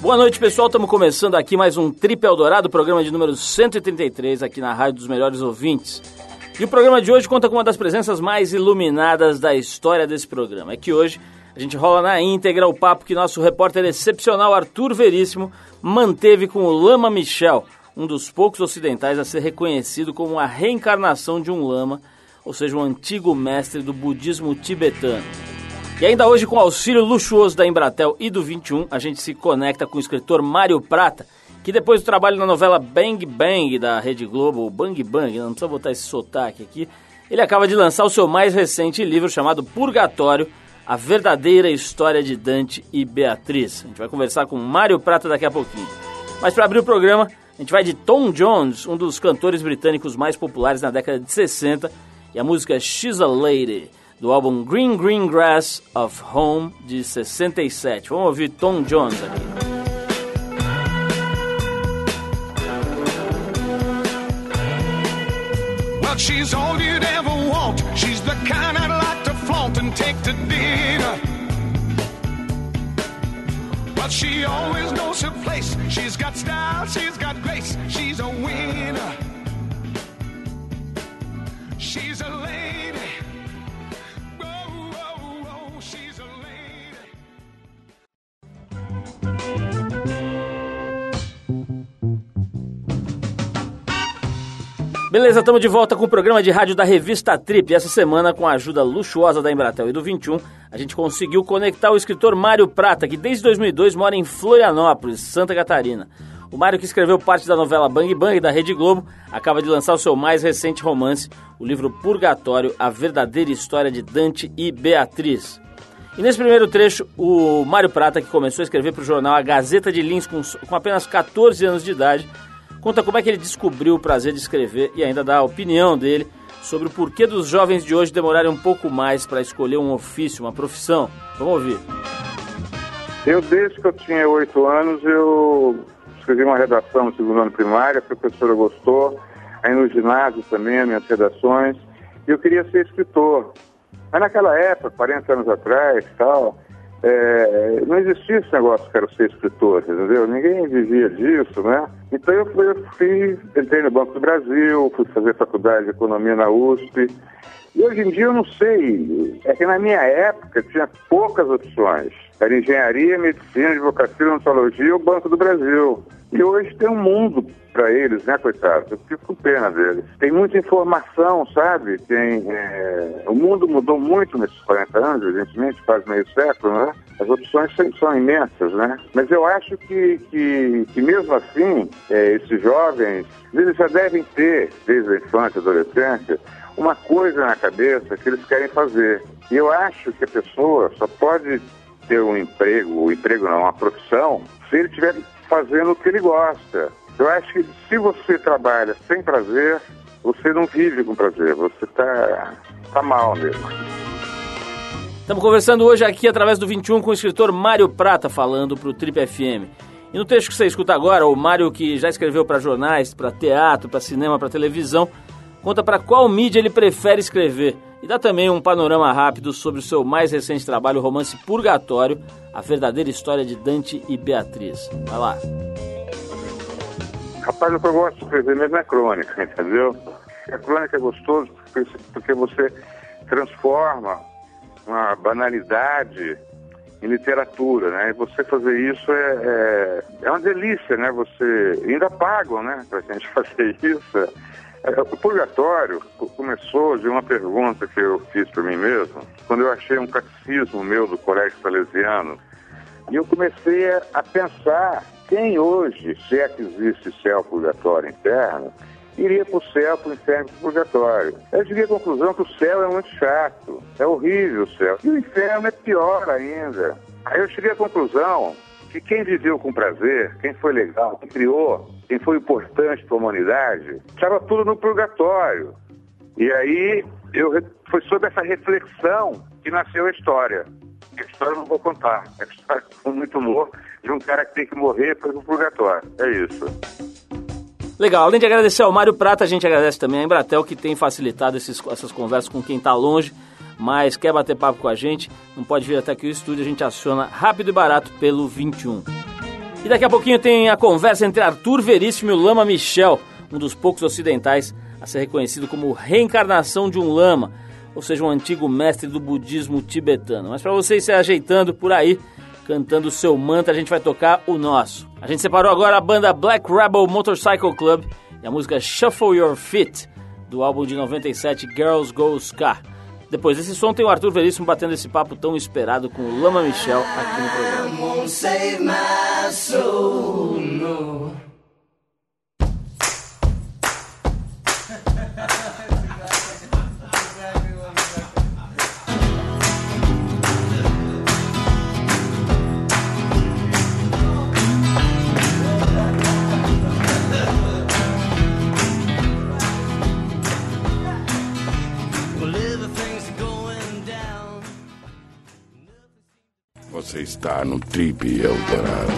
Boa noite, pessoal. Estamos começando aqui mais um Trip Eldorado, programa de número 133 aqui na Rádio dos Melhores Ouvintes. E o programa de hoje conta com uma das presenças mais iluminadas da história desse programa. É que hoje a gente rola na íntegra o papo que nosso repórter excepcional Arthur Veríssimo manteve com o Lama Michel, um dos poucos ocidentais a ser reconhecido como a reencarnação de um lama, ou seja, um antigo mestre do budismo tibetano. E ainda hoje, com auxílio luxuoso da Embratel e do 21, a gente se conecta com o escritor Mário Prata, que depois do trabalho na novela Bang Bang da Rede Globo, ou Bang Bang, não precisa botar esse sotaque aqui, ele acaba de lançar o seu mais recente livro chamado Purgatório, a verdadeira história de Dante e Beatriz. A gente vai conversar com Mário Prata daqui a pouquinho. Mas para abrir o programa, a gente vai de Tom Jones, um dos cantores britânicos mais populares na década de 60, e a música She's a Lady do álbum Green Green Grass of Home de 67. Vamos ouvir Tom Jones aqui. She's all you'd ever want. She's the kind I'd like to flaunt and take to dinner. But she always knows her place. She's got style, she's got grace. She's a winner. She's a Beleza, estamos de volta com o programa de rádio da revista Trip. Essa semana, com a ajuda luxuosa da Embratel e do 21, a gente conseguiu conectar o escritor Mário Prata, que desde 2002 mora em Florianópolis, Santa Catarina. O Mário, que escreveu parte da novela Bang Bang da Rede Globo, acaba de lançar o seu mais recente romance, o livro Purgatório, a verdadeira história de Dante e Beatriz. E nesse primeiro trecho, o Mário Prata, que começou a escrever para o jornal A Gazeta de Lins com, com apenas 14 anos de idade, conta como é que ele descobriu o prazer de escrever e ainda dá a opinião dele sobre o porquê dos jovens de hoje demorarem um pouco mais para escolher um ofício, uma profissão. Vamos ouvir. Eu, desde que eu tinha oito anos, eu escrevi uma redação no segundo ano primário, a professora gostou, aí no ginásio também, as minhas redações, e eu queria ser escritor. Mas naquela época, 40 anos atrás, tal, é, não existia esse negócio que quero ser escritor, entendeu? Ninguém vivia disso, né? Então eu fui, eu fui, entrei no Banco do Brasil, fui fazer faculdade de economia na USP. E hoje em dia eu não sei, é que na minha época tinha poucas opções. Era engenharia, medicina, advocacia, odontologia e o Banco do Brasil. E hoje tem um mundo para eles, né, coitados? Eu fico com pena deles. Tem muita informação, sabe? Tem, é... O mundo mudou muito nesses 40 anos, evidentemente, quase meio século, né? As opções são imensas, né? Mas eu acho que, que, que mesmo assim, é, esses jovens, eles já devem ter, desde a infância, adolescência, uma coisa na cabeça que eles querem fazer. E eu acho que a pessoa só pode ter um emprego, o um emprego não, uma profissão, se ele estiver fazendo o que ele gosta. Eu acho que se você trabalha sem prazer, você não vive com prazer, você está tá mal mesmo. Estamos conversando hoje aqui através do 21 com o escritor Mário Prata falando para o Trip FM. E no texto que você escuta agora, o Mário que já escreveu para jornais, para teatro, para cinema, para televisão, conta para qual mídia ele prefere escrever e dá também um panorama rápido sobre o seu mais recente trabalho, o romance Purgatório, a verdadeira história de Dante e Beatriz. Vai lá. Rapaz, o que eu gosto de escrever mesmo é crônica, entendeu? A crônica é gostoso porque você transforma uma banalidade em literatura, né? E você fazer isso é, é, é uma delícia, né? Você ainda pagam, né? Pra gente fazer isso. É, o purgatório começou de uma pergunta que eu fiz para mim mesmo, quando eu achei um catecismo meu do Colégio Salesiano. E eu comecei a pensar quem hoje, se é que existe céu, purgatório, inferno, iria para o céu, para o inferno, para o purgatório. Eu cheguei à conclusão que o céu é muito chato, é horrível o céu. E o inferno é pior ainda. Aí eu cheguei à conclusão que quem viveu com prazer, quem foi legal, quem criou, quem foi importante para a humanidade, estava tudo no purgatório. E aí eu, foi sobre essa reflexão que nasceu a história. A história eu não vou contar. A história com muito humor de um cara que tem que morrer para o purgatório. É isso. Legal, além de agradecer ao Mário Prata, a gente agradece também a Embratel que tem facilitado esses, essas conversas com quem está longe mas quer bater papo com a gente, não pode vir até aqui o estúdio, a gente aciona rápido e barato pelo 21. E daqui a pouquinho tem a conversa entre Arthur Veríssimo e o Lama Michel, um dos poucos ocidentais a ser reconhecido como reencarnação de um lama, ou seja, um antigo mestre do budismo tibetano. Mas para vocês se ajeitando por aí, cantando o seu mantra, a gente vai tocar o nosso. A gente separou agora a banda Black Rebel Motorcycle Club e a música Shuffle Your Feet, do álbum de 97 Girls Go Ska. Depois desse som tem o Arthur Veríssimo batendo esse papo tão esperado com o Lama Michel aqui no programa. Você está no Trip Eldorado.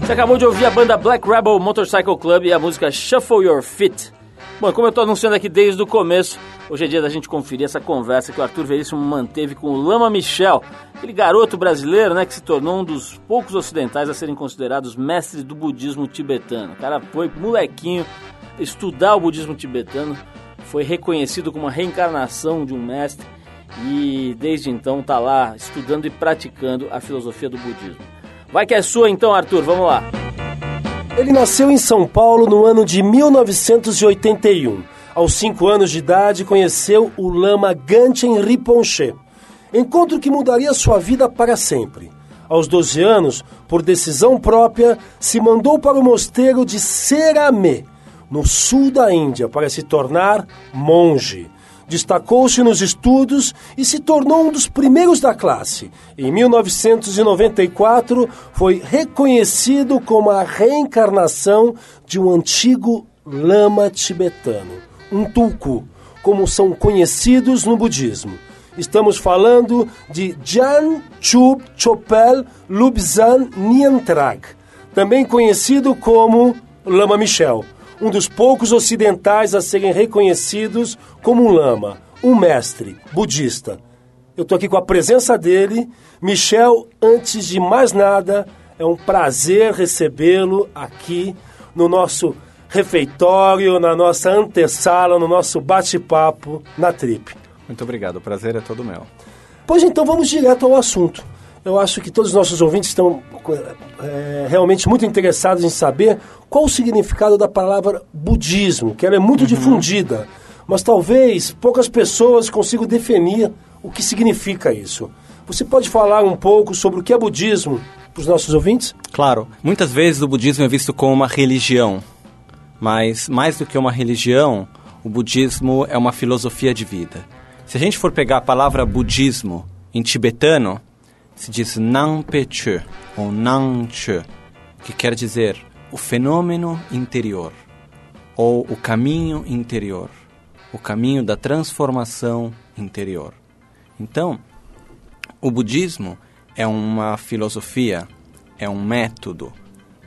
Você acabou de ouvir a banda Black Rebel Motorcycle Club e a música Shuffle Your Feet. Bom, como eu estou anunciando aqui desde o começo, hoje é dia da gente conferir essa conversa que o Arthur Veríssimo manteve com o Lama Michel, aquele garoto brasileiro né, que se tornou um dos poucos ocidentais a serem considerados mestres do budismo tibetano. O cara foi molequinho estudar o budismo tibetano, foi reconhecido como uma reencarnação de um mestre e desde então está lá estudando e praticando a filosofia do budismo. Vai que é sua então, Arthur, vamos lá. Ele nasceu em São Paulo no ano de 1981. Aos cinco anos de idade, conheceu o Lama Ganchen Rinpoche, encontro que mudaria sua vida para sempre. Aos 12 anos, por decisão própria, se mandou para o mosteiro de Serame, no sul da Índia, para se tornar monge. Destacou-se nos estudos e se tornou um dos primeiros da classe. Em 1994, foi reconhecido como a reencarnação de um antigo lama tibetano, um tulku, como são conhecidos no budismo. Estamos falando de Jan Chub Chopel Lubzan Niantrag, também conhecido como Lama Michel, um dos poucos ocidentais a serem reconhecidos como um lama, um mestre budista. Eu estou aqui com a presença dele. Michel, antes de mais nada, é um prazer recebê-lo aqui no nosso refeitório, na nossa antessala, no nosso bate-papo na Trip. Muito obrigado, o prazer é todo meu. Pois então vamos direto ao assunto. Eu acho que todos os nossos ouvintes estão é, realmente muito interessados em saber qual o significado da palavra budismo, que ela é muito difundida, mas talvez poucas pessoas consigam definir o que significa isso. Você pode falar um pouco sobre o que é budismo para os nossos ouvintes? Claro, muitas vezes o budismo é visto como uma religião, mas mais do que uma religião, o budismo é uma filosofia de vida. Se a gente for pegar a palavra budismo em tibetano, se diz Nampeche ou Nanche, que quer dizer o fenômeno interior ou o caminho interior, o caminho da transformação interior. Então, o budismo é uma filosofia, é um método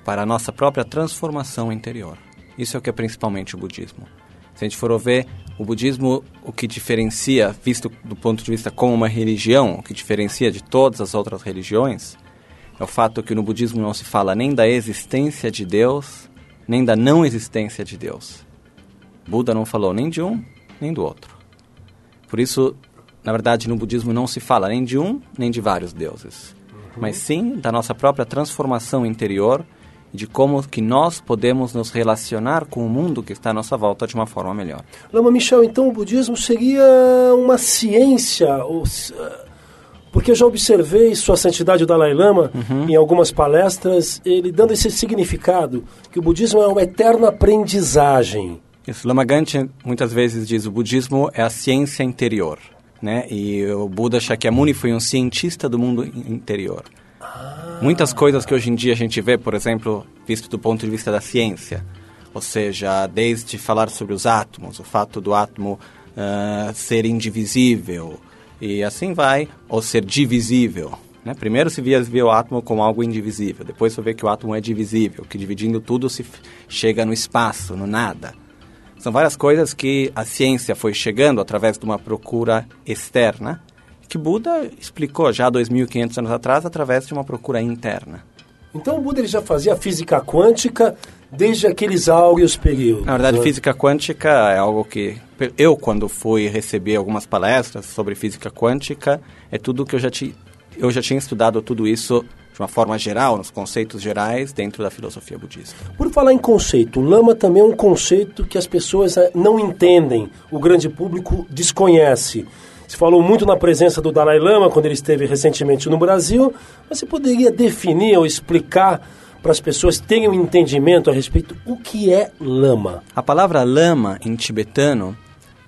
para a nossa própria transformação interior. Isso é o que é principalmente o budismo. Se a gente for ver o budismo, o que diferencia, visto do ponto de vista como uma religião, o que diferencia de todas as outras religiões, é o fato que no budismo não se fala nem da existência de Deus, nem da não existência de Deus. Buda não falou nem de um, nem do outro. Por isso, na verdade, no budismo não se fala nem de um, nem de vários deuses, mas sim da nossa própria transformação interior de como que nós podemos nos relacionar com o mundo que está à nossa volta de uma forma melhor. Lama Michel, então o budismo seria uma ciência, ou, eh, porque eu já observei Sua Santidade o Dalai Lama em algumas palestras, ele dando esse significado, que o budismo é uma eterna aprendizagem. Isso, Lama Ganchen muitas vezes diz o budismo é a ciência interior, né? E o Buda Shakyamuni foi um cientista do mundo in- interior. Muitas coisas que hoje em dia a gente vê, por exemplo, visto do ponto de vista da ciência, ou seja, desde falar sobre os átomos, o fato do átomo ah, ser indivisível e assim vai, ou ser divisível. Né? Primeiro se via, via o átomo como algo indivisível, depois se vê que o átomo é divisível, que dividindo tudo se chega no espaço, no nada. São várias coisas que a ciência foi chegando através de uma procura externa, que Buda explicou já 2.500 anos atrás através de uma procura interna. Então o Buda ele já fazia física quântica desde aqueles áureos períodos. Na verdade, né? física quântica é algo que eu, quando fui receber algumas palestras sobre física quântica, é tudo que eu já, ti, eu já tinha estudado tudo isso de uma forma geral, nos conceitos gerais, dentro da filosofia budista. Por falar em conceito, o lama também é um conceito que as pessoas eh, não entendem, o grande público desconhece. Se falou muito na presença do Dalai Lama quando ele esteve recentemente no Brasil, mas você poderia definir ou explicar para as pessoas terem um entendimento a respeito o que é lama? A palavra lama em tibetano,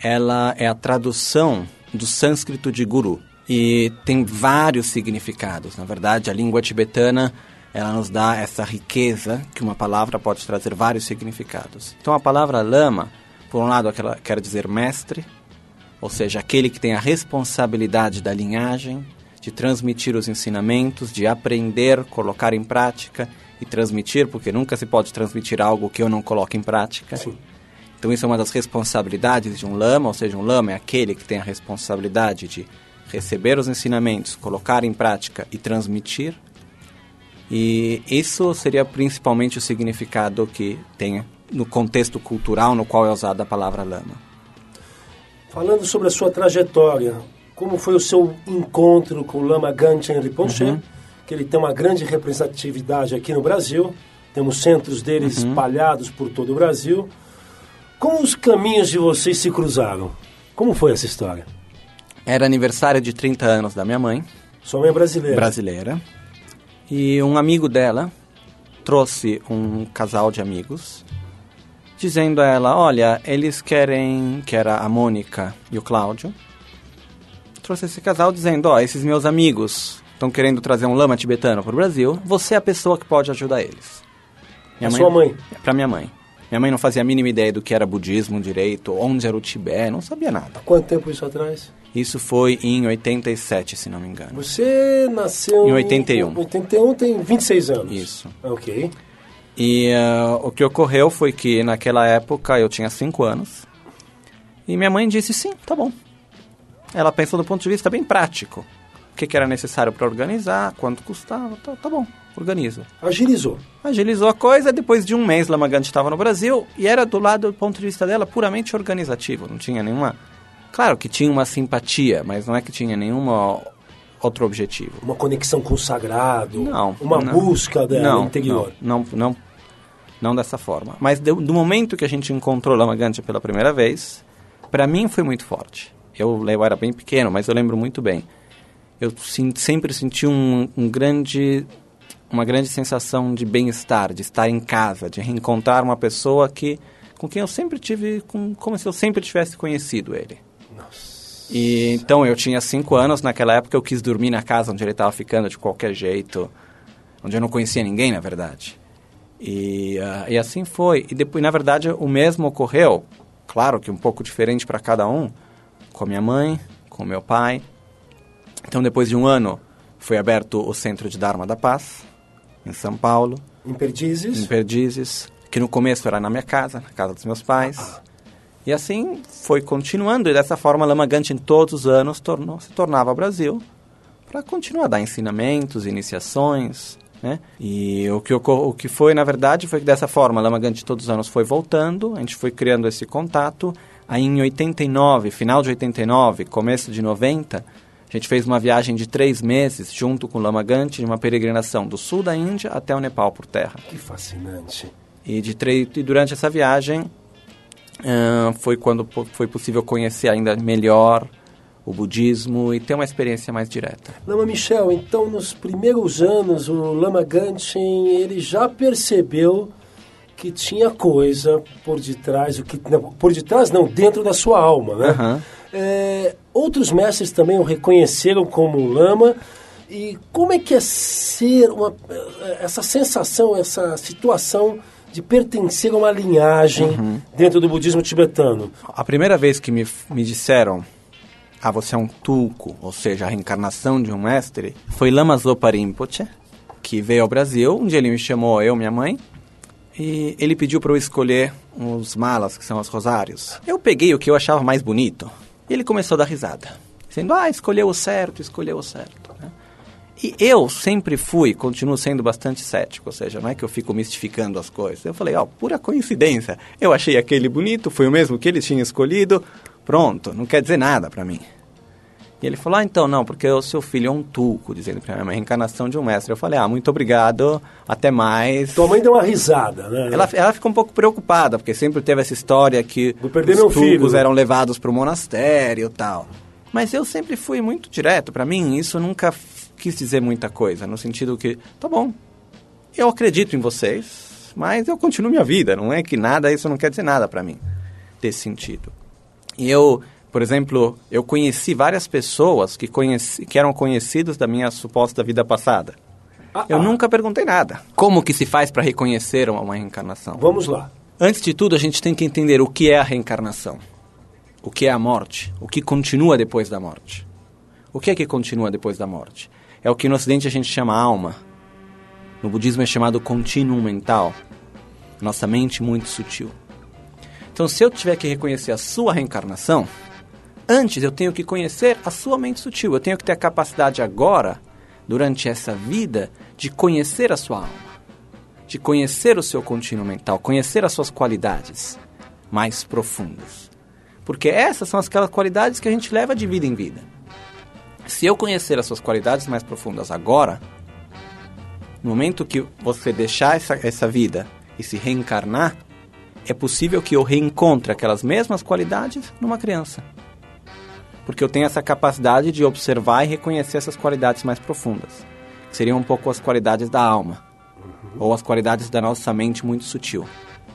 ela é a tradução do sânscrito de guru e tem vários significados. Na verdade, a língua tibetana ela nos dá essa riqueza que uma palavra pode trazer vários significados. Então, a palavra lama, por um lado, ela quer dizer mestre, ou seja, aquele que tem a responsabilidade da linhagem, de transmitir os ensinamentos, de aprender, colocar em prática e transmitir, porque nunca se pode transmitir algo que eu não coloque em prática. Sim. Então isso é uma das responsabilidades de um lama, ou seja, um lama é aquele que tem a responsabilidade de receber os ensinamentos, colocar em prática e transmitir. E isso seria principalmente o significado que tem no contexto cultural no qual é usada a palavra lama. Falando sobre a sua trajetória, como foi o seu encontro com o Lama Ganchen Rinpoche, Uhum. que ele tem uma grande representatividade aqui no Brasil, temos centros deles Uhum. espalhados por todo o Brasil. Como os caminhos de vocês se cruzaram? Como foi essa história? Era aniversário de 30 anos da minha mãe, Sua mãe é brasileira. brasileira, e um amigo dela trouxe um casal de amigos, dizendo a ela, olha, eles querem, que era a Mônica e o Cláudio, trouxe esse casal dizendo, ó, esses meus amigos estão querendo trazer um lama tibetano para o Brasil, você é a pessoa que pode ajudar eles. A sua mãe? Para minha mãe. Minha mãe não fazia a mínima ideia do que era budismo direito, onde era o Tibete, não sabia nada. Quanto tempo isso atrás? Isso foi em 87, se não me engano. Você nasceu... Em 81. 81 tem 26 anos. Isso. Ok. E ah, o que ocorreu foi que naquela época eu tinha 5 anos. E minha mãe disse sim, tá bom. Ela pensou do ponto de vista bem prático. O que, que era necessário para organizar, quanto custava, tá, tá bom, organiza. Agilizou. Agilizou a coisa, depois de um mês Lamagante estava no Brasil e era do lado do ponto de vista dela puramente organizativo, não tinha nenhuma... Claro que tinha uma simpatia, mas não é que tinha nenhuma outro objetivo. Uma conexão com o sagrado. Não. Uma não. busca dela não, interior. Não, não, não, não dessa forma. Mas do, do momento que a gente encontrou Lama Gantia pela primeira vez, para mim foi muito forte. Eu, eu era bem pequeno, mas eu lembro muito bem. Eu sim- sempre senti um, um grande, uma grande sensação de bem-estar, de estar em casa, de reencontrar uma pessoa que, com quem eu sempre tive, com, como se eu sempre tivesse conhecido ele. E então eu tinha cinco anos, naquela época eu quis dormir na casa onde ele estava ficando de qualquer jeito, onde eu não conhecia ninguém, na verdade. E, ah, e assim foi. E depois, na verdade, o mesmo ocorreu, claro que um pouco diferente para cada um, com a minha mãe, com o meu pai. Então, depois de um ano, foi aberto o Centro de Dharma da Paz, em São Paulo Em Perdizes. em Perdizes, que no começo era na minha casa, na casa dos meus pais. E assim foi continuando, e dessa forma Lama Ganchen todos os anos tornou, se tornava Brasil para continuar a dar ensinamentos, iniciações, né? E o que, o que foi, na verdade, foi que dessa forma Lama Ganchen todos os anos foi voltando, a gente foi criando esse contato. Aí em 89, final de 89, começo de 90, a gente fez uma viagem de três meses junto com Lama Ganchen, uma peregrinação do sul da Índia até o Nepal por terra. Que fascinante. E, de tre- e durante essa viagem ah, foi quando foi possível conhecer ainda melhor o budismo e ter uma experiência mais direta. Lama Michel, então nos primeiros anos o Lama Ganchen ele já percebeu que tinha coisa por detrás, o que não, por detrás não, dentro da sua alma, né? Aham. É, outros mestres também o reconheceram como lama e como é que é ser uma, essa sensação, essa situação de pertencer a uma linhagem dentro do budismo tibetano? A primeira vez que me, me disseram ah, você é um tulku, ou seja, a reencarnação de um mestre, foi Lama Zopa Rinpoche, que veio ao Brasil. Um dia ele me chamou, eu minha mãe, e ele pediu para eu escolher os malas, que são os rosários. Eu peguei o que eu achava mais bonito, e ele começou a dar risada. Dizendo, ah, escolheu o certo, escolheu o certo. né? E eu sempre fui, continuo sendo bastante cético, ou seja, não é que eu fico mistificando as coisas. Eu falei, ó, pura coincidência. Eu achei aquele bonito, foi o mesmo que eles tinham escolhido, pronto, não quer dizer nada para mim. E ele falou, ah, então, não, porque o seu filho é um tuco, dizendo para mim, é uma reencarnação de um mestre. Eu falei, ah, muito obrigado, até mais. Tua mãe deu uma risada, né? Ela, ela ficou um pouco preocupada, porque sempre teve essa história que Vou perder os meu tucos filho. eram levados para o monastério e tal. Mas eu sempre fui muito direto. Para mim, isso nunca quis dizer muita coisa, no sentido que, tá bom, eu acredito em vocês, mas eu continuo minha vida. Não é que nada, isso não quer dizer nada para mim, desse sentido. E eu, por exemplo, eu conheci várias pessoas que, conheci, que eram conhecidos da minha suposta vida passada. Ah, Eu ah. nunca perguntei nada. Como que se faz para reconhecer uma, uma reencarnação? Vamos lá. Antes de tudo, a gente tem que entender o que é a reencarnação. O que é a morte? O que continua depois da morte? O que é que continua depois da morte? É o que no Ocidente a gente chama alma. No budismo é chamado contínuo mental. Nossa mente muito sutil. Então, se eu tiver que reconhecer a sua reencarnação, antes eu tenho que conhecer a sua mente sutil. Eu tenho que ter a capacidade agora, durante essa vida, de conhecer a sua alma de conhecer o seu contínuo mental, conhecer as suas qualidades mais profundas. Porque essas são aquelas qualidades que a gente leva de vida em vida. Se eu conhecer as suas qualidades mais profundas agora, no momento que você deixar essa, essa vida e se reencarnar, é possível que eu reencontre aquelas mesmas qualidades numa criança. Porque eu tenho essa capacidade de observar e reconhecer essas qualidades mais profundas, que seriam um pouco as qualidades da alma ou as qualidades da nossa mente muito sutil.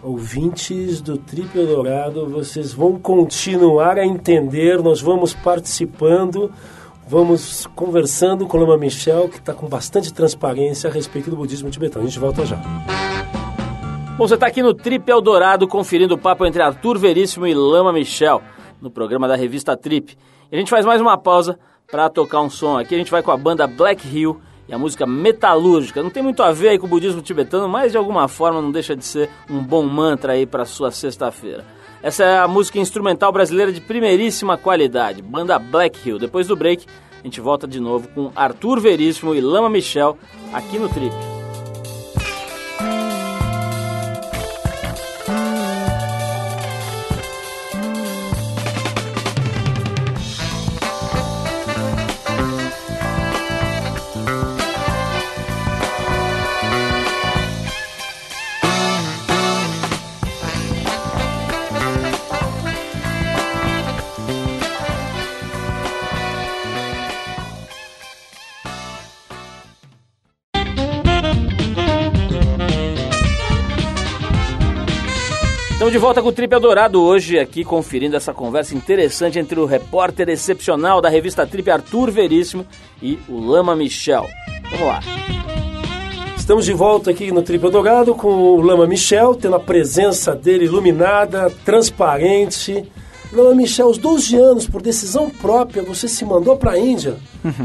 Ouvintes do Trip Eldorado, vocês vão continuar a entender, nós vamos participando, vamos conversando com o Lama Michel, que está com bastante transparência a respeito do budismo tibetano. A gente volta já. Bom, você está aqui no Trip Eldorado conferindo o papo entre Arthur Veríssimo e Lama Michel, no programa da revista Trip. E a gente faz mais uma pausa para tocar um som. Aqui a gente vai com a banda Black Hill e a música Metalúrgica. Não tem muito a ver com o budismo tibetano, mas de alguma forma não deixa de ser um bom mantra aí para sua sexta-feira. Essa é a música instrumental brasileira de primeiríssima qualidade, banda Black Hill. Depois do break, a gente volta de novo com Arthur Veríssimo e Lama Michel aqui no Trip. De volta com o Trip Eldorado hoje, aqui conferindo essa conversa interessante entre o repórter excepcional da revista Trip Arthur Veríssimo e o Lama Michel. Vamos lá. Estamos de volta aqui no Trip Eldorado com o Lama Michel, tendo a presença dele iluminada, transparente. Lama Michel, aos 12 anos, por decisão própria, você se mandou para a Índia.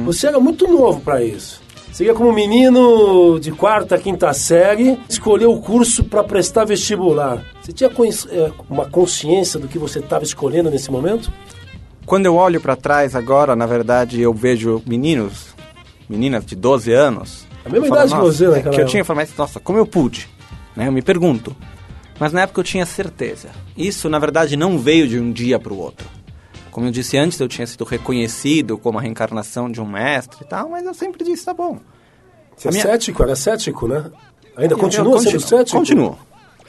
Você era muito novo para isso. Você ia como menino de quarta, quinta série, escolheu o curso para prestar vestibular. Você tinha eh, uma consciência do que você estava escolhendo nesse momento? Quando eu olho para trás agora, na verdade, eu vejo meninos, meninas de 12 anos. A mesma eu falo, idade que você, é, naquela Que eu tinha falado, mas, nossa, como eu pude? Né? Eu me pergunto. Mas na época eu tinha certeza. Isso, na verdade, não veio de um dia para o outro. Como eu disse antes, eu tinha sido reconhecido como a reencarnação de um mestre e tal, mas eu sempre disse, tá bom. Você A é minha- cético? Era cético, né? Ainda Eu continua sendo continuo, cético? Continuo.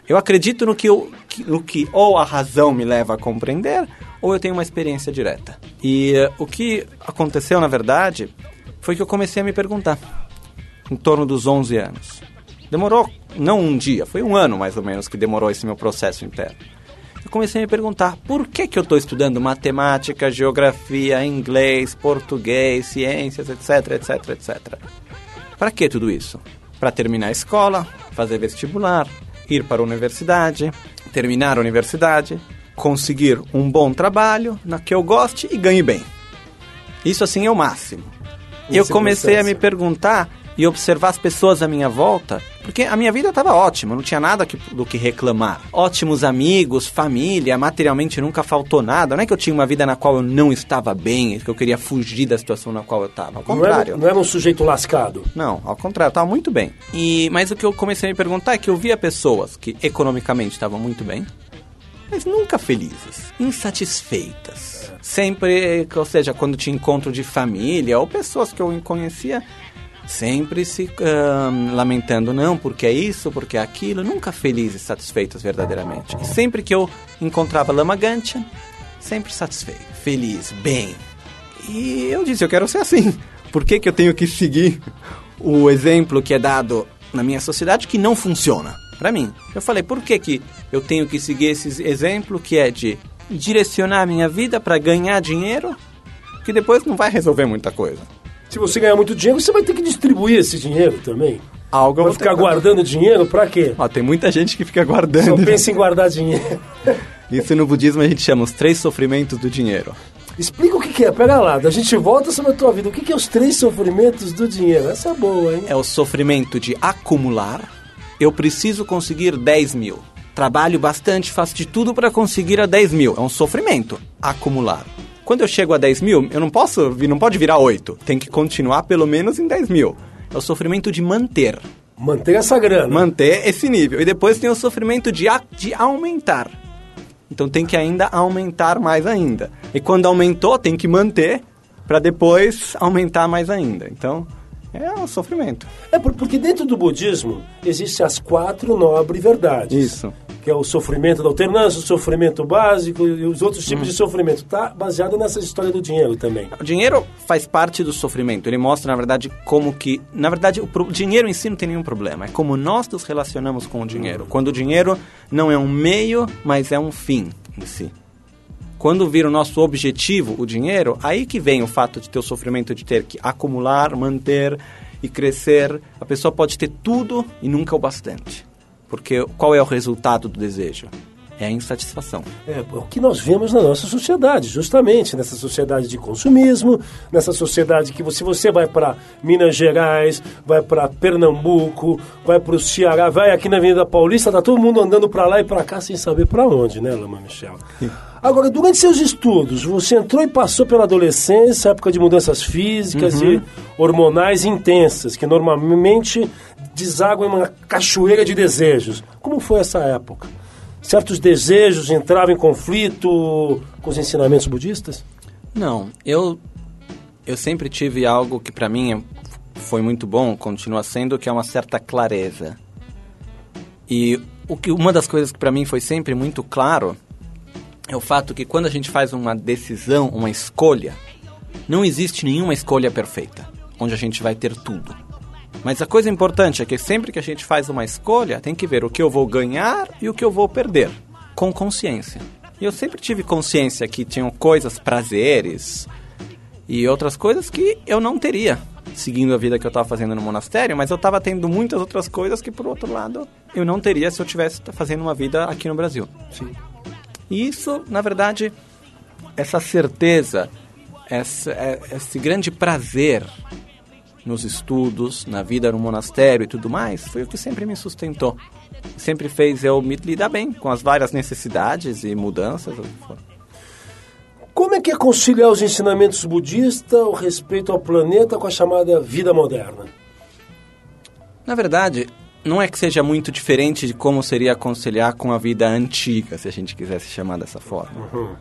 Eu acredito no que, eu, no que ou a razão me leva a compreender, ou eu tenho uma experiência direta. E eh, o que aconteceu, na verdade, foi que eu comecei a me perguntar, em torno dos 11 anos. Demorou, não um dia, foi um ano mais ou menos que demorou esse meu processo interno. Eu comecei a me perguntar por que, que eu estou estudando matemática, geografia, inglês, português, ciências, etc, etc, etc. Para que tudo isso? Para terminar a escola, fazer vestibular, ir para a universidade, terminar a universidade, conseguir um bom trabalho na que eu goste e ganhe bem. Isso assim é o máximo. Em eu comecei a me perguntar e observar as pessoas à minha volta, porque a minha vida estava ótima, não tinha nada que, do que reclamar. Ótimos amigos, família, materialmente nunca faltou nada. Não é que eu tinha uma vida na qual eu não estava bem, que eu queria fugir da situação na qual eu estava. Ao Não contrário. era, não era um sujeito lascado. Não, ao contrário, eu estava muito bem. E, mas o que eu comecei a me perguntar é que eu via pessoas que economicamente estavam muito bem, mas nunca felizes, insatisfeitas. Sempre, ou seja, quando tinha encontro de família ou pessoas que eu conhecia, sempre se ahn, lamentando, não, porque é isso, porque é aquilo, nunca felizes, satisfeitas verdadeiramente. E sempre que eu encontrava Lama Gantia, sempre satisfeito, feliz, bem. E eu disse, eu quero ser assim. Por que, que eu tenho que seguir o exemplo que é dado na minha sociedade que não funciona? Para mim. Eu falei, por que, que eu tenho que seguir esse exemplo que é de direcionar a minha vida para ganhar dinheiro, que depois não vai resolver muita coisa. Se você ganhar muito dinheiro, você vai ter que distribuir esse dinheiro também. Algo Vai ficar guardando dinheiro pra quê? Ó, tem muita gente que fica Só guardando. pensa em guardar dinheiro. Isso no budismo a gente chama os três sofrimentos do dinheiro. Explica o que, que é, pega lá, a gente volta sobre a tua vida. O que, que é os três sofrimentos do dinheiro? Essa é boa, hein? É o sofrimento de acumular. Eu preciso conseguir 10 mil. Trabalho bastante, faço de tudo para conseguir a 10 mil. É um sofrimento. Acumular. Quando eu chego a 10 mil, eu não posso, não pode virar 8. Tem que continuar pelo menos em 10 mil. É o sofrimento de manter. Manter essa grana. Manter esse nível. E depois tem o sofrimento de, a- de aumentar. Então tem que ainda aumentar mais ainda. E quando aumentou, tem que manter para depois aumentar mais ainda. Então é um sofrimento. É por- porque dentro do budismo existem as quatro nobres verdades. Isso. Que é o sofrimento da alternância, o sofrimento básico e os outros tipos de sofrimento. Tá baseado nessa história do dinheiro também. O dinheiro faz parte do sofrimento. Ele mostra, na verdade, como que... Na verdade, o pro- dinheiro em si não tem nenhum problema. É como nós nos relacionamos com o dinheiro. Quando o dinheiro não é um meio, mas é um fim em si. Quando vira o nosso objetivo, o dinheiro, aí que vem o fato de ter o sofrimento de ter que acumular, manter e crescer. A pessoa pode ter tudo e nunca o bastante. Porque qual é o resultado do desejo? É a insatisfação. É o que nós vemos na nossa sociedade, justamente nessa sociedade de consumismo, nessa sociedade que se você vai para Minas Gerais, vai para Pernambuco, vai para o Ceará, vai aqui na Avenida Paulista, tá todo mundo andando para lá e para cá sem saber para onde, né, Lama Michel? Agora, durante seus estudos, você entrou e passou pela adolescência, época de mudanças físicas e hormonais intensas, que normalmente desaguam em uma cachoeira de desejos. Como foi essa época? certos desejos entravam em conflito com os ensinamentos budistas? Não, eu eu sempre tive algo que para mim foi muito bom, continua sendo que é uma certa clareza. E o que uma das coisas que para mim foi sempre muito claro é o fato que quando a gente faz uma decisão, uma escolha, não existe nenhuma escolha perfeita, onde a gente vai ter tudo. Mas a coisa importante é que sempre que a gente faz uma escolha, tem que ver o que eu vou ganhar e o que eu vou perder, com consciência. E eu sempre tive consciência que tinham coisas, prazeres e outras coisas que eu não teria seguindo a vida que eu estava fazendo no monastério, mas eu estava tendo muitas outras coisas que, por outro lado, eu não teria se eu tivesse fazendo uma vida aqui no Brasil. Sim. E isso, na verdade, essa certeza, essa, é- esse grande prazer nos estudos, na vida no monastério e tudo mais, foi o que sempre me sustentou. Sempre fez eu me lidar bem com as várias necessidades e mudanças. Como é que é conciliar os ensinamentos budistas, o respeito ao planeta com a chamada vida moderna? Na verdade, não é que seja muito diferente de como seria conciliar com a vida antiga, se a gente quisesse chamar dessa forma.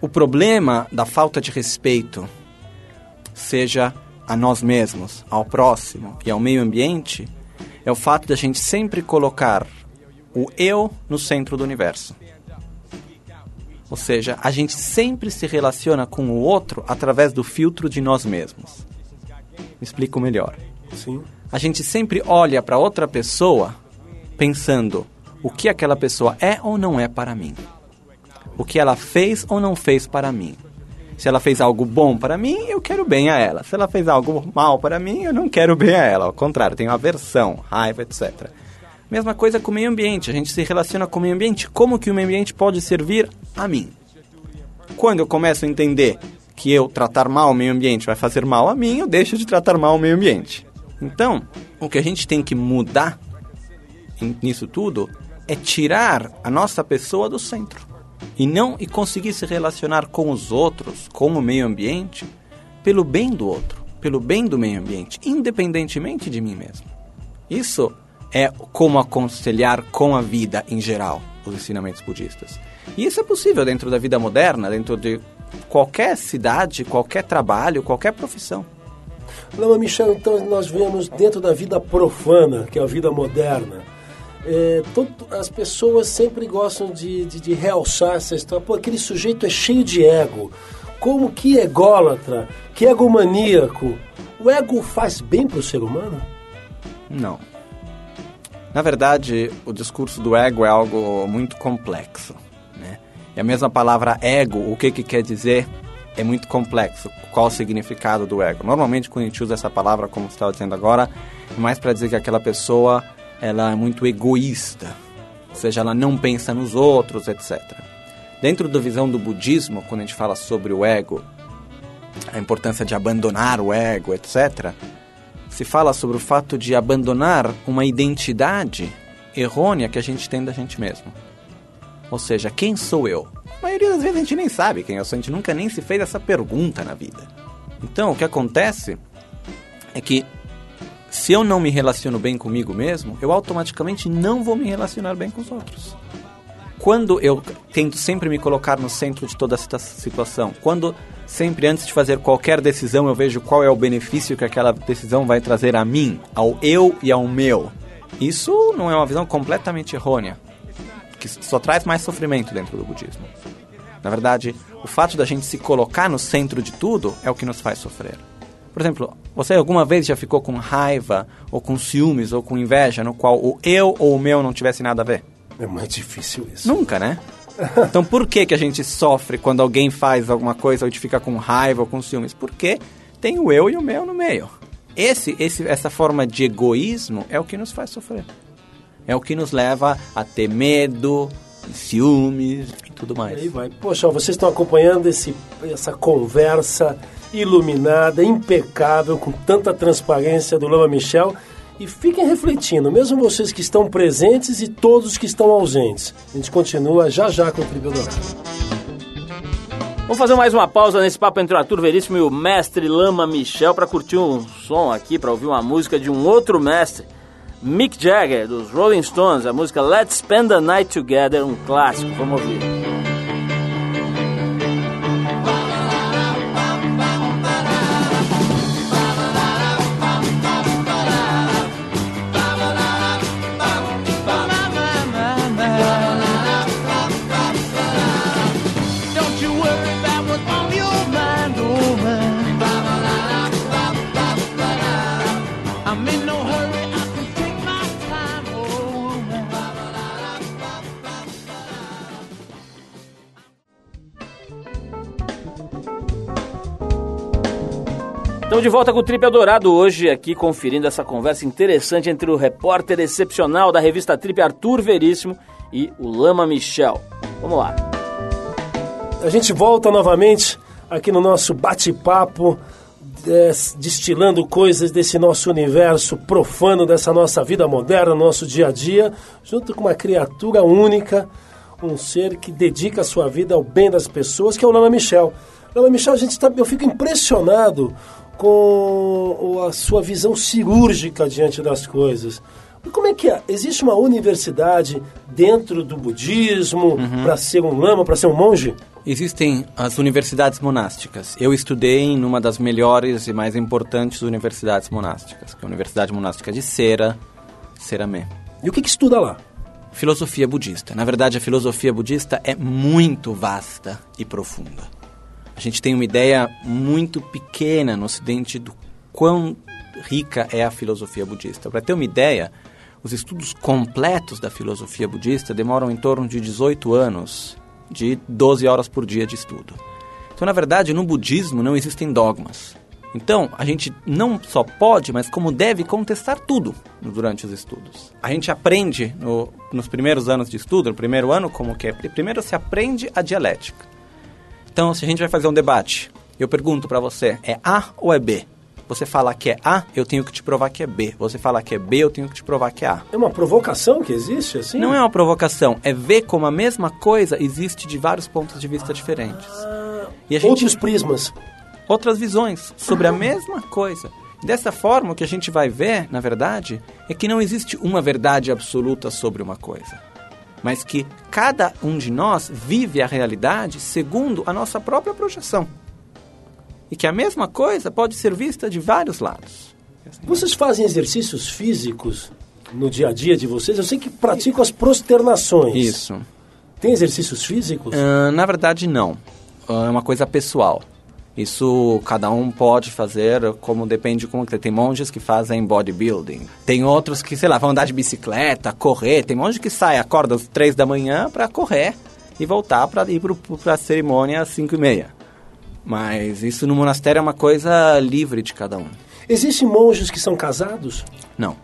O problema da falta de respeito, seja a nós mesmos, ao próximo e ao meio ambiente, é o fato de a gente sempre colocar o eu no centro do universo. Ou seja, a gente sempre se relaciona com o outro através do filtro de nós mesmos. Me explico melhor Sim. A gente sempre olha para outra pessoa pensando o que aquela pessoa é ou não é para mim. O que ela fez ou não fez para mim. Se ela fez algo bom para mim, eu quero bem a ela. Se ela fez algo mal para mim, eu não quero bem a ela. Ao contrário, tenho aversão, raiva, etc. Mesma coisa com o meio ambiente. A gente se relaciona com o meio ambiente. Como que o meio ambiente pode servir a mim? Quando eu começo a entender que eu tratar mal o meio ambiente vai fazer mal a mim, eu deixo de tratar mal o meio ambiente. Então, o que a gente tem que mudar nisso tudo é tirar a nossa pessoa do centro e não e conseguir se relacionar com os outros, com o meio ambiente, pelo bem do outro, pelo bem do meio ambiente, independentemente de mim mesmo. Isso é como aconselhar com a vida em geral, os ensinamentos budistas. E isso é possível dentro da vida moderna, dentro de qualquer cidade, qualquer trabalho, qualquer profissão. Lama Michel, então nós vemos dentro da vida profana, que é a vida moderna. É, todo- as pessoas sempre gostam de, de, de realçar essa história. Pô, aquele sujeito é cheio de ego. Como que ególatra, que egomaníaco. O ego faz bem para o ser humano? Não. Na verdade, o discurso do ego é algo muito complexo. Né? E a mesma palavra ego, o que, que quer dizer, é muito complexo. Qual o significado do ego? Normalmente, quando a gente usa essa palavra, como você estava dizendo agora, é mais para dizer que aquela pessoa ela é muito egoísta. Ou seja, ela não pensa nos outros, etc. Dentro da visão do budismo, quando a gente fala sobre o ego, a importância de abandonar o ego, etc., se fala sobre o fato de abandonar uma identidade errônea que a gente tem da gente mesmo. Ou seja, quem sou eu? A maioria das vezes a gente nem sabe quem eu sou, a gente nunca nem se fez essa pergunta na vida. Então, o que acontece é que se eu não me relaciono bem comigo mesmo, eu automaticamente não vou me relacionar bem com os outros. Quando eu tento sempre me colocar no centro de toda essa situação, quando sempre antes de fazer qualquer decisão eu vejo qual é o benefício que aquela decisão vai trazer a mim, ao eu e ao meu, isso não é uma visão completamente errônea, que só traz mais sofrimento dentro do budismo. Na verdade, o fato da gente se colocar no centro de tudo é o que nos faz sofrer. Por exemplo, você alguma vez já ficou com raiva, ou com ciúmes, ou com inveja, no qual o eu ou o meu não tivesse nada a ver? É mais difícil isso. Nunca, né? Então por que, que a gente sofre quando alguém faz alguma coisa ou a gente fica com raiva ou com ciúmes? Porque tem o eu e o meu no meio. Esse, esse, essa forma de egoísmo é o que nos faz sofrer. É o que nos leva a ter medo, ciúmes e tudo mais. Aí vai. Poxa, vocês estão acompanhando esse, essa conversa iluminada, impecável, com tanta transparência do Lama Michel. E fiquem refletindo, mesmo vocês que estão presentes e todos que estão ausentes. A gente continua já já com o Tribo Dourado. Vamos fazer mais uma pausa nesse papo entre o Arthur Veríssimo e o mestre Lama Michel para curtir um som aqui, para ouvir uma música de um outro mestre, Mick Jagger, dos Rolling Stones, a música Let's Spend the Night Together, um clássico. Vamos ouvir. Estamos de volta com o Trip Eldorado hoje aqui conferindo essa conversa interessante entre o repórter excepcional da revista Trip Arthur Veríssimo e o Lama Michel. Vamos lá. A gente volta novamente aqui no nosso bate-papo, des- destilando coisas desse nosso universo profano, dessa nossa vida moderna, nosso dia a dia, junto com uma criatura única, um ser que dedica a sua vida ao bem das pessoas, que é o Lama Michel. Lama Michel, a gente tá, eu fico impressionado com a sua visão cirúrgica diante das coisas. Como é que é? Existe uma universidade dentro do budismo para ser um lama, para ser um monge? Existem as universidades monásticas. Eu estudei em uma das melhores e mais importantes universidades monásticas, que é a Universidade Monástica de Cera, Ceramé. E o que, que estuda lá? Filosofia budista. Na verdade, a filosofia budista é muito vasta e profunda. A gente tem uma ideia muito pequena no ocidente do quão rica é a filosofia budista. Para ter uma ideia, os estudos completos da filosofia budista demoram em torno de 18 anos, de 12 horas por dia de estudo. Então, na verdade, no budismo não existem dogmas. Então, a gente não só pode, mas como deve contestar tudo durante os estudos. A gente aprende no- nos primeiros anos de estudo, no primeiro ano, como que é? Primeiro se aprende a dialética. Então, se a gente vai fazer um debate, eu pergunto para você, é A ou é B? Você fala que é A, eu tenho que te provar que é B. Você fala que é B, eu tenho que te provar que é A. É uma provocação que existe, assim? Não é uma provocação, é ver como a mesma coisa existe de vários pontos de vista diferentes. E Outros prismas. outras visões sobre a mesma coisa. Dessa forma, o que a gente vai ver, na verdade, é que não existe uma verdade absoluta sobre uma coisa, mas que cada um de nós vive a realidade segundo a nossa própria projeção. E que a mesma coisa pode ser vista de vários lados. Vocês fazem exercícios físicos no dia a dia de vocês? Eu sei que praticam as prosternações. Isso. Tem exercícios físicos? Ah, na verdade, não. Ah, é uma coisa pessoal. Isso cada um pode fazer como depende de como que tem monges que fazem bodybuilding. Tem outros que, sei lá, vão andar de bicicleta, correr. Tem monge que sai, acorda às três da manhã para correr e voltar para ir para a cerimônia às cinco e meia. Mas isso no monastério é uma coisa livre de cada um. Existem monges que são casados? Não.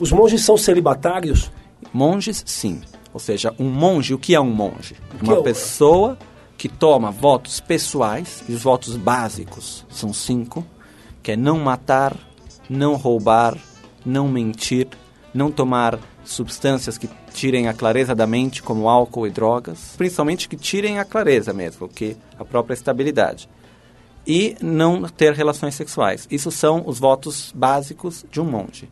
Os monges são celibatários? Monges, sim. Ou seja, um monge, o que é um monge? Uma é o- pessoa que toma votos pessoais, e os votos básicos são cinco, que é não matar, não roubar, não mentir, não tomar substâncias que tirem a clareza da mente, como álcool e drogas, principalmente que tirem a clareza mesmo, que a própria estabilidade. E não ter relações sexuais. Isso são os votos básicos de um monge.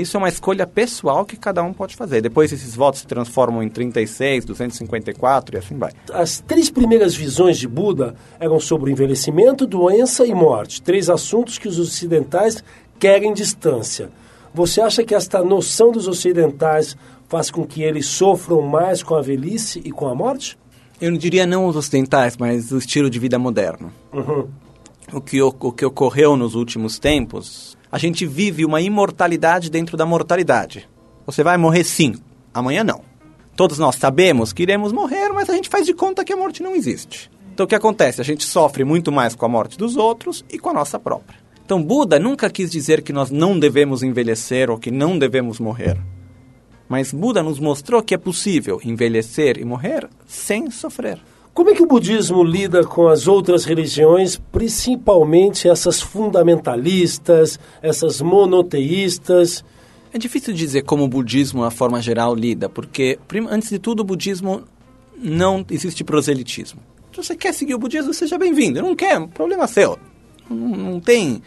Isso é uma escolha pessoal que cada um pode fazer. Depois esses votos se transformam em 36, 254 e assim vai. As três primeiras visões de Buda eram sobre o envelhecimento, doença e morte. Três assuntos que os ocidentais querem distância. Você acha que esta noção dos ocidentais faz com que eles sofram mais com a velhice e com a morte? Eu não diria não os ocidentais, mas o estilo de vida moderno. Uhum. O que, o, o que ocorreu nos últimos tempos, a gente vive uma imortalidade dentro da mortalidade. Você vai morrer sim, amanhã não. Todos nós sabemos que iremos morrer, mas a gente faz de conta que a morte não existe. Então o que acontece? A gente sofre muito mais com a morte dos outros e com a nossa própria. Então Buda nunca quis dizer que nós não devemos envelhecer ou que não devemos morrer. Mas Buda nos mostrou que é possível envelhecer e morrer sem sofrer. Como é que o budismo lida com as outras religiões, principalmente essas fundamentalistas, essas monoteístas? É difícil dizer como o budismo, na forma geral, lida, porque, antes de tudo, o budismo não existe proselitismo. Se você quer seguir o budismo, seja bem-vindo. Não quer, problema seu. Não, não tem.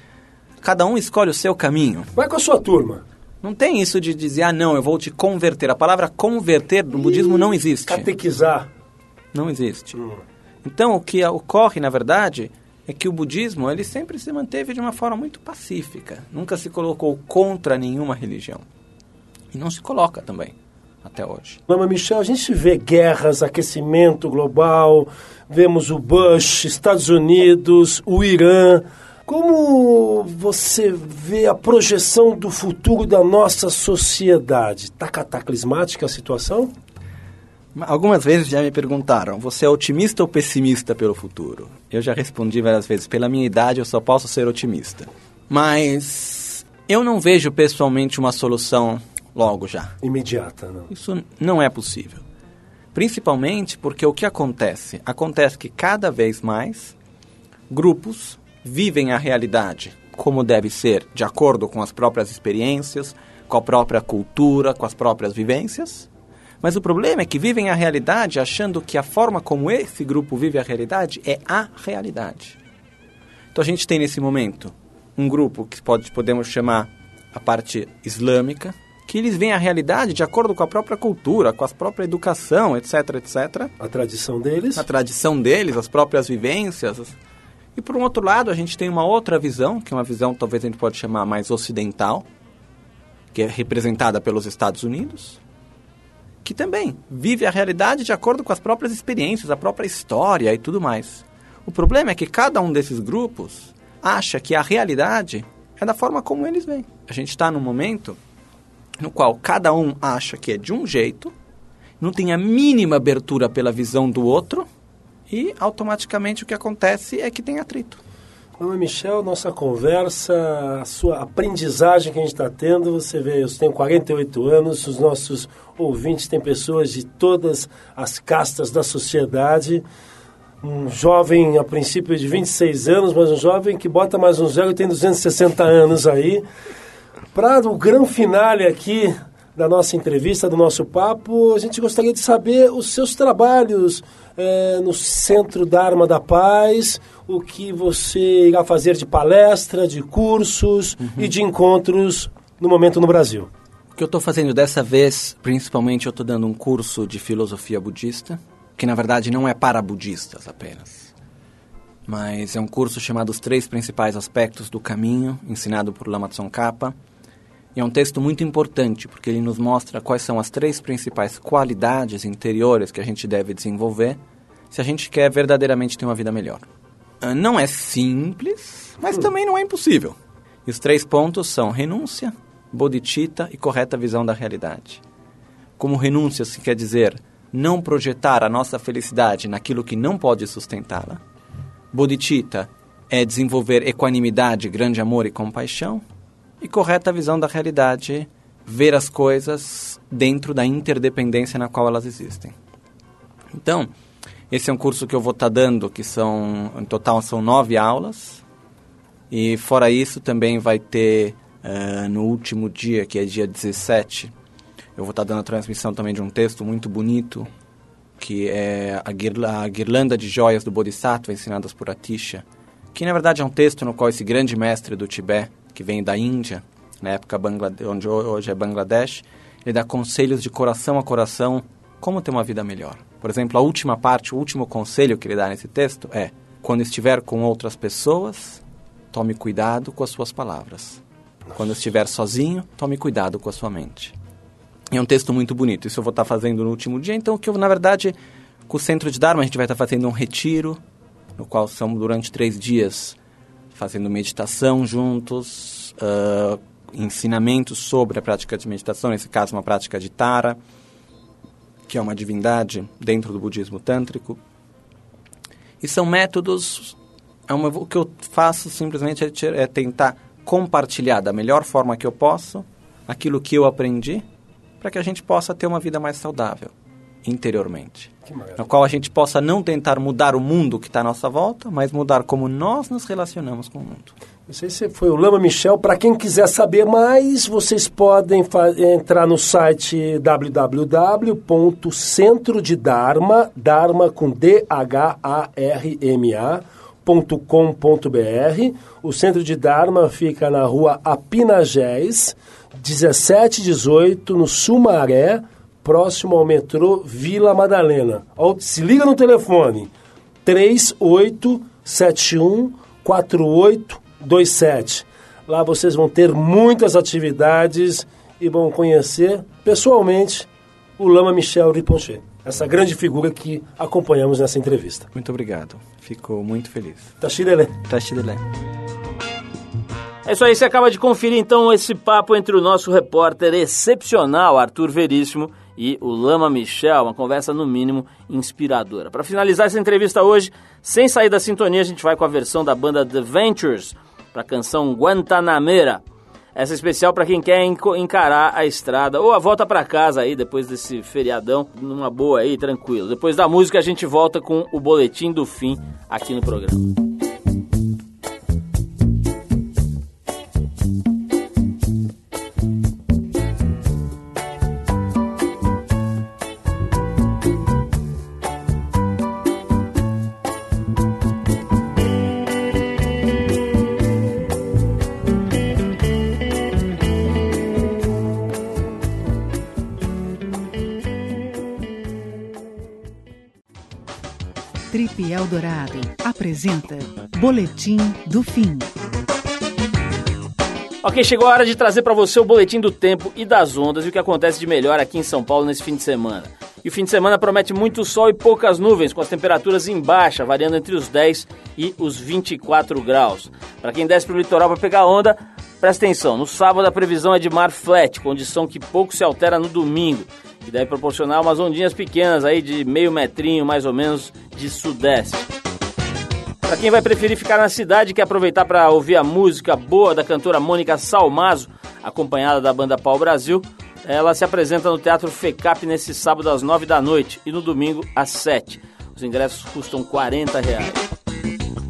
Cada um escolhe o seu caminho. Vai com a sua turma. Não tem isso de dizer, ah, não, eu vou te converter. A palavra converter no budismo não existe. Catequizar. Não existe. Então, o que ocorre, na verdade, é que o budismo ele sempre se manteve de uma forma muito pacífica. Nunca se colocou contra nenhuma religião. E não se coloca também, até hoje. Lama Michel, a gente vê guerras, aquecimento global, vemos o Bush, Estados Unidos, o Irã. Como você vê a projeção do futuro da nossa sociedade? Está cataclismática a situação? Algumas vezes já me perguntaram, você é otimista ou pessimista pelo futuro? Eu já respondi várias vezes, pela minha idade eu só posso ser otimista. Mas eu não vejo pessoalmente uma solução logo já. Imediata, não. Isso não é possível. Principalmente porque o que acontece? Acontece que cada vez mais grupos vivem a realidade como deve ser, de acordo com as próprias experiências, com a própria cultura, com as próprias vivências. Mas o problema é que vivem a realidade achando que a forma como esse grupo vive a realidade é a realidade. Então a gente tem nesse momento um grupo que pode, podemos chamar a parte islâmica, que eles veem a realidade de acordo com a própria cultura, com a própria educação, etc, etc. A tradição deles. A tradição deles, as próprias vivências. E por um outro lado, a gente tem uma outra visão, que é uma visão talvez a gente pode chamar mais ocidental, que é representada pelos Estados Unidos, que também vive a realidade de acordo com as próprias experiências, a própria história e tudo mais. O problema é que cada um desses grupos acha que a realidade é da forma como eles veem. A gente está num momento no qual cada um acha que é de um jeito, não tem a mínima abertura pela visão do outro e automaticamente o que acontece é que tem atrito. Lama Michel, nossa conversa, a sua aprendizagem que a gente está tendo, você vê, eu tenho 48 anos, os nossos ouvintes têm pessoas de todas as castas da sociedade. um jovem a princípio de 26 anos, mas um jovem que bota mais um zero e tem 260 anos aí. Para o grande finale aqui da nossa entrevista, do nosso papo, a gente gostaria de saber os seus trabalhos é, no Centro da Arma da Paz, o que você irá fazer de palestra, de cursos e de encontros no momento no Brasil. O que eu estou fazendo dessa vez, principalmente eu estou dando um curso de filosofia budista, que na verdade não é para budistas apenas. Mas é um curso chamado Os Três Principais Aspectos do Caminho, ensinado por Lama Tsongkhapa. E é um texto muito importante, porque ele nos mostra quais são as três principais qualidades interiores que a gente deve desenvolver se a gente quer verdadeiramente ter uma vida melhor. Ah, Não é simples, mas também não é impossível. E os três pontos são renúncia, bodhicitta e correta visão da realidade. Como renúncia se quer dizer não projetar a nossa felicidade naquilo que não pode sustentá-la. Bodhicitta é desenvolver equanimidade, grande amor e compaixão. E correta visão da realidade, ver as coisas dentro da interdependência na qual elas existem. Então, esse é um curso que eu vou estar dando, que são, em total são nove aulas. E fora isso, também vai ter eh, no último dia, que é dia 17, eu vou estar dando a transmissão também de um texto muito bonito, que é a, guirla- a Guirlanda de Joias do Bodhisattva, ensinadas por Atisha, que na verdade é um texto no qual esse grande mestre do Tibete, que vem da Índia, na época Banglade- onde ho- hoje é Bangladesh, ele dá conselhos de coração a coração como ter uma vida melhor. Por exemplo, a última parte, o último conselho que ele dá nesse texto é: quando estiver com outras pessoas, tome cuidado com as suas palavras. Quando estiver sozinho, tome cuidado com a sua mente. É um texto muito bonito. Isso eu vou estar fazendo no último dia. Então, que eu, na verdade, com o Centro de Dharma, a gente vai estar fazendo um retiro, no qual são durante três dias fazendo meditação juntos, ah, ensinamentos sobre a prática de meditação, nesse caso, uma prática de Tara, que é uma divindade dentro do budismo tântrico. E são métodos. É uma, o que eu faço simplesmente é, é tentar compartilhar da melhor forma que eu posso aquilo que eu aprendi para que a gente possa ter uma vida mais saudável interiormente. Na qual a gente possa não tentar mudar o mundo que está à nossa volta, mas mudar como nós nos relacionamos com o mundo. Não sei se foi o Lama Michel. Para quem quiser saber mais, vocês podem entrar no site www.centrodedharma, Dharma com D-H-A-R-M-A, .com.br. O Centro de Dharma fica na rua Apinagés, 1718, no Sumaré, próximo ao metrô Vila Madalena. Se liga no telefone, 3871 4827. Lá vocês vão ter muitas atividades e vão conhecer pessoalmente o Lama Michel Riponche, essa grande figura que acompanhamos nessa entrevista. Muito obrigado. Fico muito feliz. Tachirele. Tashidele. É isso aí, você acaba de conferir então esse papo entre o nosso repórter excepcional, Arthur Veríssimo, e o Lama Michel, uma conversa no mínimo inspiradora. Para finalizar essa entrevista hoje, sem sair da sintonia, a gente vai com a versão da banda The Ventures para a canção Guantanamera. Essa é especial para quem quer encarar a estrada ou a volta para casa aí depois desse feriadão, numa boa aí, tranquilo. Depois da música a gente volta com o boletim do fim aqui no programa. Eldorado apresenta Boletim do Fim. Ok, chegou a hora de trazer para você o boletim do tempo e das ondas e o que acontece de melhor aqui em São Paulo nesse fim de semana. E o fim de semana promete muito sol e poucas nuvens, com as temperaturas em baixa, variando entre os 10 e os 24 graus. Para quem desce para o litoral para pegar onda, presta atenção, no sábado a previsão é de mar flat, condição que pouco se altera no domingo, que deve proporcionar umas ondinhas pequenas aí de meio metrinho mais ou menos de sudeste. Para quem vai preferir ficar na cidade e quer aproveitar para ouvir a música boa da cantora Mônica Salmazo, acompanhada da banda Pau Brasil, ela se apresenta no Teatro FECAP nesse sábado às 9 da noite e no domingo às 7. Os ingressos custam 40 reais.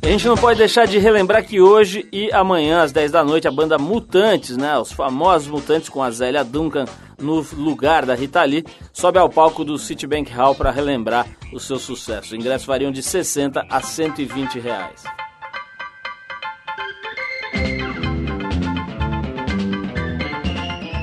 A gente não pode deixar de relembrar que hoje e amanhã, às 10 da noite, a banda Mutantes, né? Os famosos Mutantes com a Zélia Duncan no lugar da Rita Lee, sobe ao palco do Citibank Hall para relembrar o seu sucesso. Os ingressos variam de 60 a 120 reais.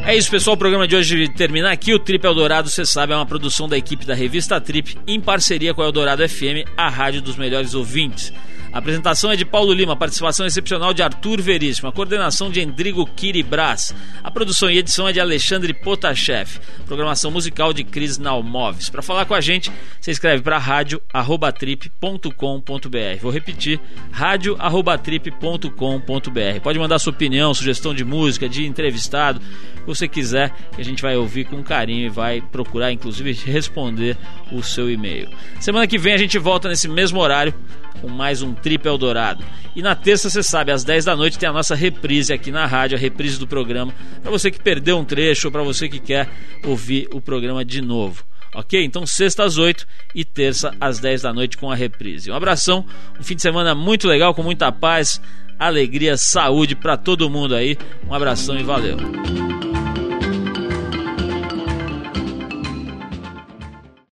É isso, pessoal. O programa de hoje termina aqui. O Trip Eldorado, você sabe, é uma produção da equipe da revista Trip, em parceria com a Eldorado FM, a rádio dos melhores ouvintes. A apresentação é de Paulo Lima, participação excepcional de Arthur Veríssimo, a coordenação de Endrigo Kiribras, a produção e edição é de Alexandre Potashev, programação musical de Cris Nalmoves. Para falar com a gente, você escreve para rádio@trip.com.br. Vou repetir, rádio@trip.com.br. Pode mandar sua opinião, sugestão de música, de entrevistado, o que você quiser, que a gente vai ouvir com carinho e vai procurar inclusive responder o seu e-mail. Semana que vem a gente volta nesse mesmo horário com mais um Trip Eldorado. E na terça, você sabe, às 10 da noite tem a nossa reprise aqui na rádio, a reprise do programa, para você que perdeu um trecho ou para você que quer ouvir o programa de novo. Ok? Então, sexta às 8 e terça às 10 da noite com a reprise. Um abração, um fim de semana muito legal, com muita paz, alegria, saúde para todo mundo aí. Um abração e valeu.